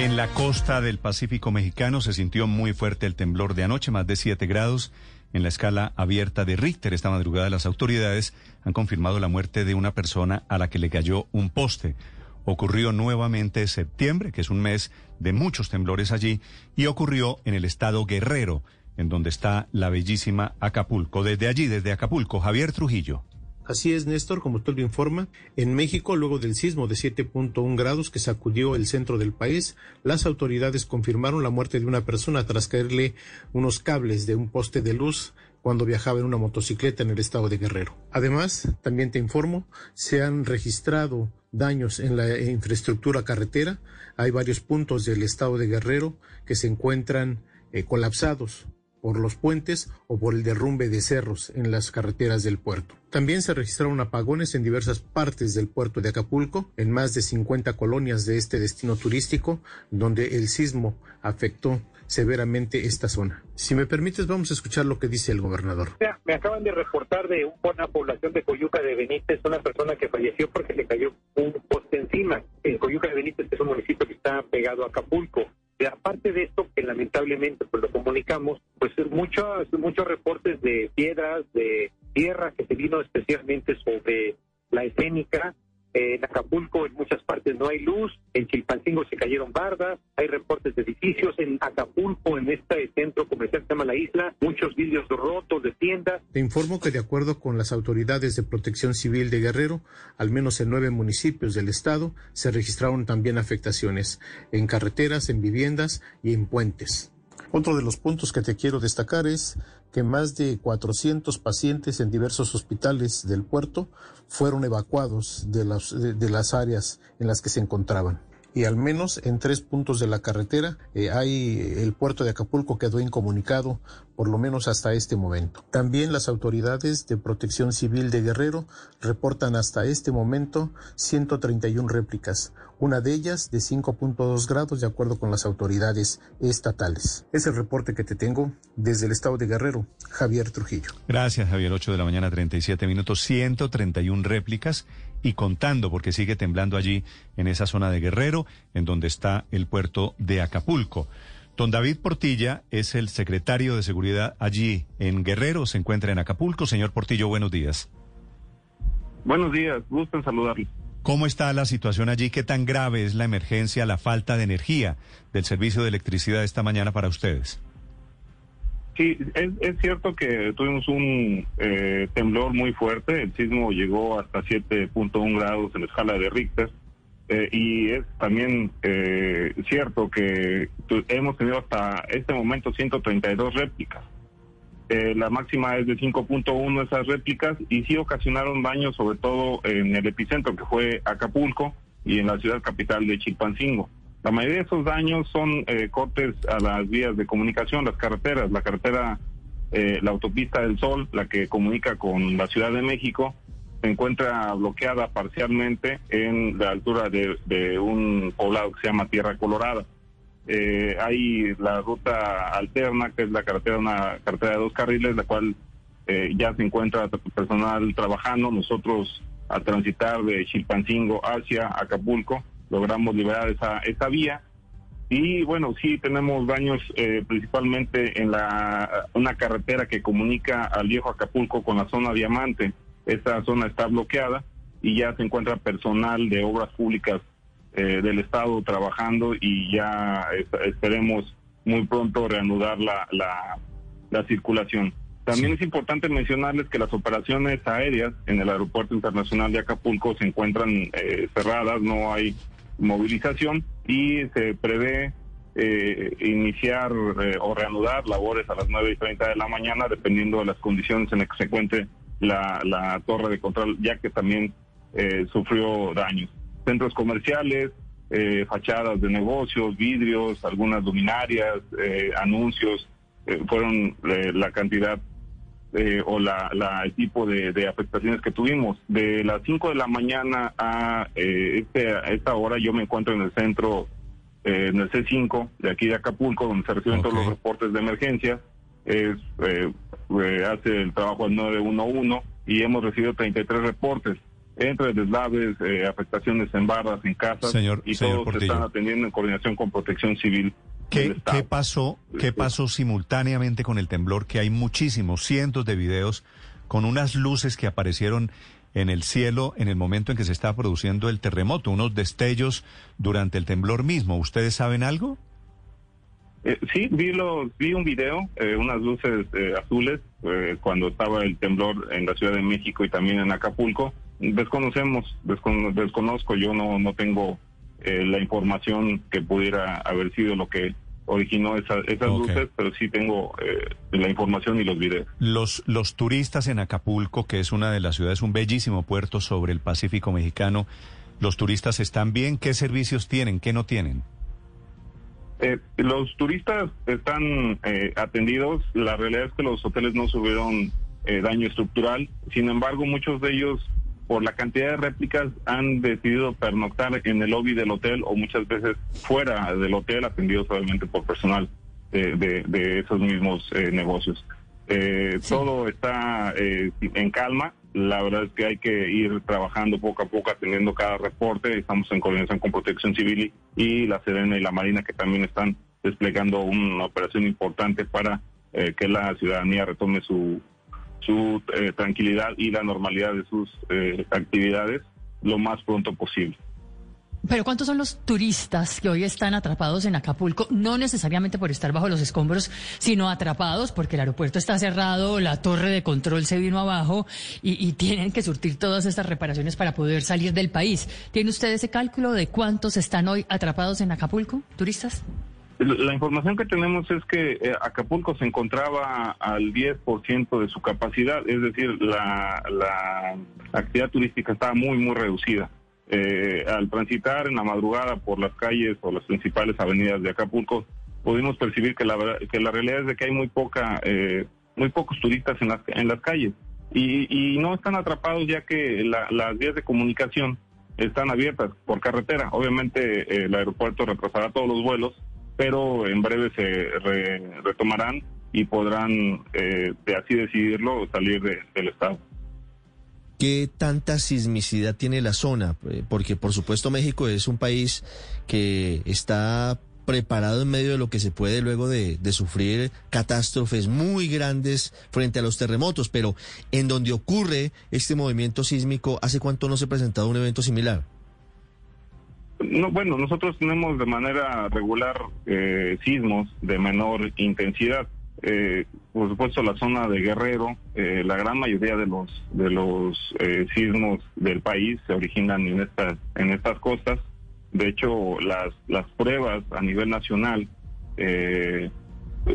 En la costa del Pacífico mexicano se sintió muy fuerte el temblor de anoche, más de 7 grados en la escala abierta de Richter. Esta madrugada las autoridades han confirmado la muerte de una persona a la que le cayó un poste. Ocurrió nuevamente en septiembre, que es un mes de muchos temblores allí, y ocurrió en el estado Guerrero, en donde está la bellísima Acapulco. Desde allí, desde Acapulco, Javier Trujillo. Así es, Néstor, como usted lo informa, en México, luego del sismo de 7.1 grados que sacudió el centro del país, las autoridades confirmaron la muerte de una persona tras caerle unos cables de un poste de luz cuando viajaba en una motocicleta en el estado de Guerrero. Además, también te informo, se han registrado daños en la infraestructura carretera. Hay varios puntos del estado de Guerrero que se encuentran eh, colapsados por los puentes o por el derrumbe de cerros en las carreteras del puerto. También se registraron apagones en diversas partes del puerto de Acapulco, en más de 50 colonias de este destino turístico, donde el sismo afectó severamente esta zona. Si me permites, vamos a escuchar lo que dice el gobernador. Me acaban de reportar de una población de Coyuca de Benítez, una persona que falleció porque le cayó un poste encima. En Coyuca de Benítez es un municipio que está pegado a Acapulco. Aparte de esto, que lamentablemente pues lo comunicamos, pues muchos, muchos reportes de piedras, de tierra que se vino especialmente sobre la escénica. En Acapulco en muchas partes no hay luz, en Chilpancingo se cayeron bardas, hay reportes de edificios, en Acapulco, en este centro comercial que se llama La Isla, muchos vidrios rotos de tiendas. Te informo que de acuerdo con las autoridades de protección civil de Guerrero, al menos en nueve municipios del estado se registraron también afectaciones en carreteras, en viviendas y en puentes. Otro de los puntos que te quiero destacar es que más de 400 pacientes en diversos hospitales del puerto fueron evacuados de las, de, de las áreas en las que se encontraban y al menos en tres puntos de la carretera eh, hay el puerto de Acapulco quedó incomunicado por lo menos hasta este momento. También las autoridades de protección civil de Guerrero reportan hasta este momento 131 réplicas, una de ellas de 5.2 grados de acuerdo con las autoridades estatales. Es el reporte que te tengo desde el estado de Guerrero, Javier Trujillo. Gracias, Javier. 8 de la mañana, 37 minutos, 131 réplicas y contando porque sigue temblando allí en esa zona de Guerrero, en donde está el puerto de Acapulco. Don David Portilla es el secretario de Seguridad allí en Guerrero, se encuentra en Acapulco. Señor Portillo, buenos días. Buenos días, gusto en saludarle. ¿Cómo está la situación allí? ¿Qué tan grave es la emergencia, la falta de energía del servicio de electricidad esta mañana para ustedes? Sí, es, cierto que tuvimos un eh, temblor muy fuerte, el sismo llegó hasta 7.1 grados en la escala de Richter, eh, y es también eh, cierto que hemos tenido hasta este momento 132 réplicas. Eh, la máxima es de 5.1 esas réplicas y sí ocasionaron daños sobre todo en el epicentro que fue Acapulco y en la ciudad capital de Chilpancingo. La mayoría de esos daños son eh, cortes a las vías de comunicación, las carreteras, la carretera, eh, la autopista del Sol, la que comunica con la Ciudad de México, se encuentra bloqueada parcialmente en la altura de, un poblado que se llama Tierra Colorada. Eh, hay la ruta alterna, que es la carretera, una carretera de dos carriles, la cual eh, ya se encuentra personal trabajando. Nosotros, al transitar de Chilpancingo hacia Acapulco, logramos liberar esa, esa vía. Y bueno, sí tenemos daños eh, principalmente en la una carretera que comunica al viejo Acapulco con la zona Diamante. Esta zona está bloqueada y ya se encuentra personal de obras públicas eh, del Estado trabajando y ya esperemos muy pronto reanudar la, la, la circulación. También es importante mencionarles que las operaciones aéreas en el Aeropuerto Internacional de Acapulco se encuentran eh, cerradas, no hay movilización y se prevé eh, iniciar eh, o reanudar labores a las 9 y 30 de la mañana, dependiendo de las condiciones en las que se encuentre la, la torre de control, ya que también eh, sufrió daños. centros comerciales, eh, fachadas de negocios, vidrios, algunas luminarias, eh, anuncios, fueron la cantidad eh, o la, la, el tipo de, de, afectaciones que tuvimos. De las 5 de la mañana a, eh, este, a esta hora yo me encuentro en el centro, eh, en el C5 de aquí de Acapulco, donde se reciben okay. todos los reportes de emergencia. Es, eh, hace el trabajo al 911 y hemos recibido 33 reportes entre deslaves, eh, afectaciones en barras, en casas, señor, y señor todos se están atendiendo en coordinación con Protección Civil. ¿Qué, ¿Qué, pasó, ¿Qué pasó simultáneamente con el temblor? Que hay muchísimos, cientos de videos con unas luces que aparecieron en el cielo en el momento en que se estaba produciendo el terremoto, unos destellos durante el temblor mismo. ¿Ustedes saben algo? Eh, sí, vi, los, vi un video, eh, unas luces eh, azules, cuando estaba el temblor en la Ciudad de México y también en Acapulco. Desconocemos, descono desconozco, yo no, no tengo la información que pudiera haber sido lo que originó esa, esas okay. luces, pero sí tengo la información y los videos. Los, los turistas en Acapulco, que es una de las ciudades, un bellísimo puerto sobre el Pacífico mexicano, ¿los turistas están bien? ¿Qué servicios tienen? ¿Qué no tienen? Eh, los turistas están eh, atendidos. La realidad es que los hoteles no sufrieron eh, daño estructural. Sin embargo, muchos de ellos, por la cantidad de réplicas, han decidido pernoctar en el lobby del hotel o muchas veces fuera del hotel, atendidos obviamente por personal de, de, de esos mismos negocios. Sí. Todo está en calma. La verdad es que hay que ir trabajando poco a poco, atendiendo cada reporte. Estamos en coordinación con Protección Civil y, y la Serena y la Marina, que también están desplegando una operación importante para eh, que la ciudadanía retome su, su eh, tranquilidad y la normalidad de sus eh, actividades lo más pronto posible. Pero ¿cuántos son los turistas que hoy están atrapados en Acapulco? No necesariamente por estar bajo los escombros, sino atrapados porque el aeropuerto está cerrado, la torre de control se vino abajo y, y, tienen que surtir todas estas reparaciones para poder salir del país. ¿Tiene usted ese cálculo de cuántos están hoy atrapados en Acapulco, turistas? La información que tenemos es que eh, Acapulco se encontraba al 10% de su capacidad, es decir, la, la actividad turística estaba muy, muy reducida. Eh, al transitar en la madrugada por las calles o las principales avenidas de Acapulco, pudimos percibir que la, realidad es de que hay muy poca, eh, muy pocos turistas en las, en las calles y, y no están atrapados ya que la, las vías de comunicación están abiertas por carretera. Obviamente eh, el aeropuerto retrasará todos los vuelos, pero en breve se re, retomarán y podrán, eh, de así decidirlo, salir de, del estado. ¿Qué tanta sismicidad tiene la zona? Porque por supuesto México es un país que está preparado en medio de lo que se puede luego de, de, sufrir catástrofes muy grandes frente a los terremotos, pero en donde ocurre este movimiento sísmico, ¿hace cuánto no se ha presentado un evento similar? No, bueno, nosotros tenemos de manera regular eh, sismos de menor intensidad. Eh, por supuesto la zona de Guerrero, eh, la gran mayoría de los de los eh, sismos del país se originan en estas en estas costas. De hecho, las las pruebas a nivel nacional de,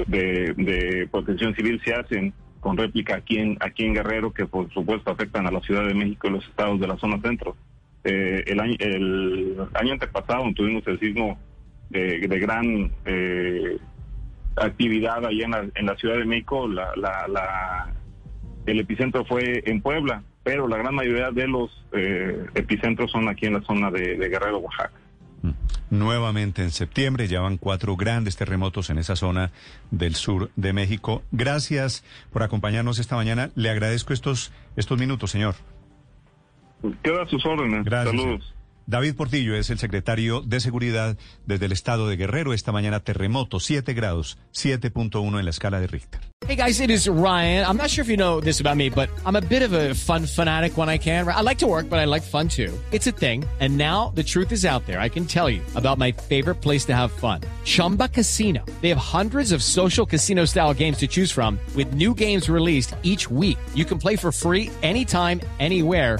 de, protección civil se hacen con réplica aquí en aquí en Guerrero, que por supuesto afectan a la Ciudad de México y los estados de la zona centro. El año el año antepasado tuvimos el sismo de, gran actividad allá en la, en la Ciudad de México, la, la, la, el epicentro fue en Puebla, pero la gran mayoría de los eh, epicentros son aquí en la zona de, de, Guerrero, Oaxaca. Nuevamente en septiembre ya van cuatro grandes terremotos en esa zona del sur de México. Gracias por acompañarnos esta mañana. Le agradezco estos, estos minutos, señor. Queda a sus órdenes. Gracias. Saludos. David Portillo es el secretario de Seguridad desde el estado de Guerrero. Esta mañana terremoto, 7 grados, 7.1 en la escala de Richter. Hey guys, it is Ryan. I'm not sure if you know this about me, but I'm a bit of a fun fanatic when I can. I like to work, but I like fun too. It's a thing. And now the truth is out there. I can tell you about my favorite place to have fun. Chumba Casino. They have hundreds of social casino style games to choose from with new games released each week. You can play for free anytime, anywhere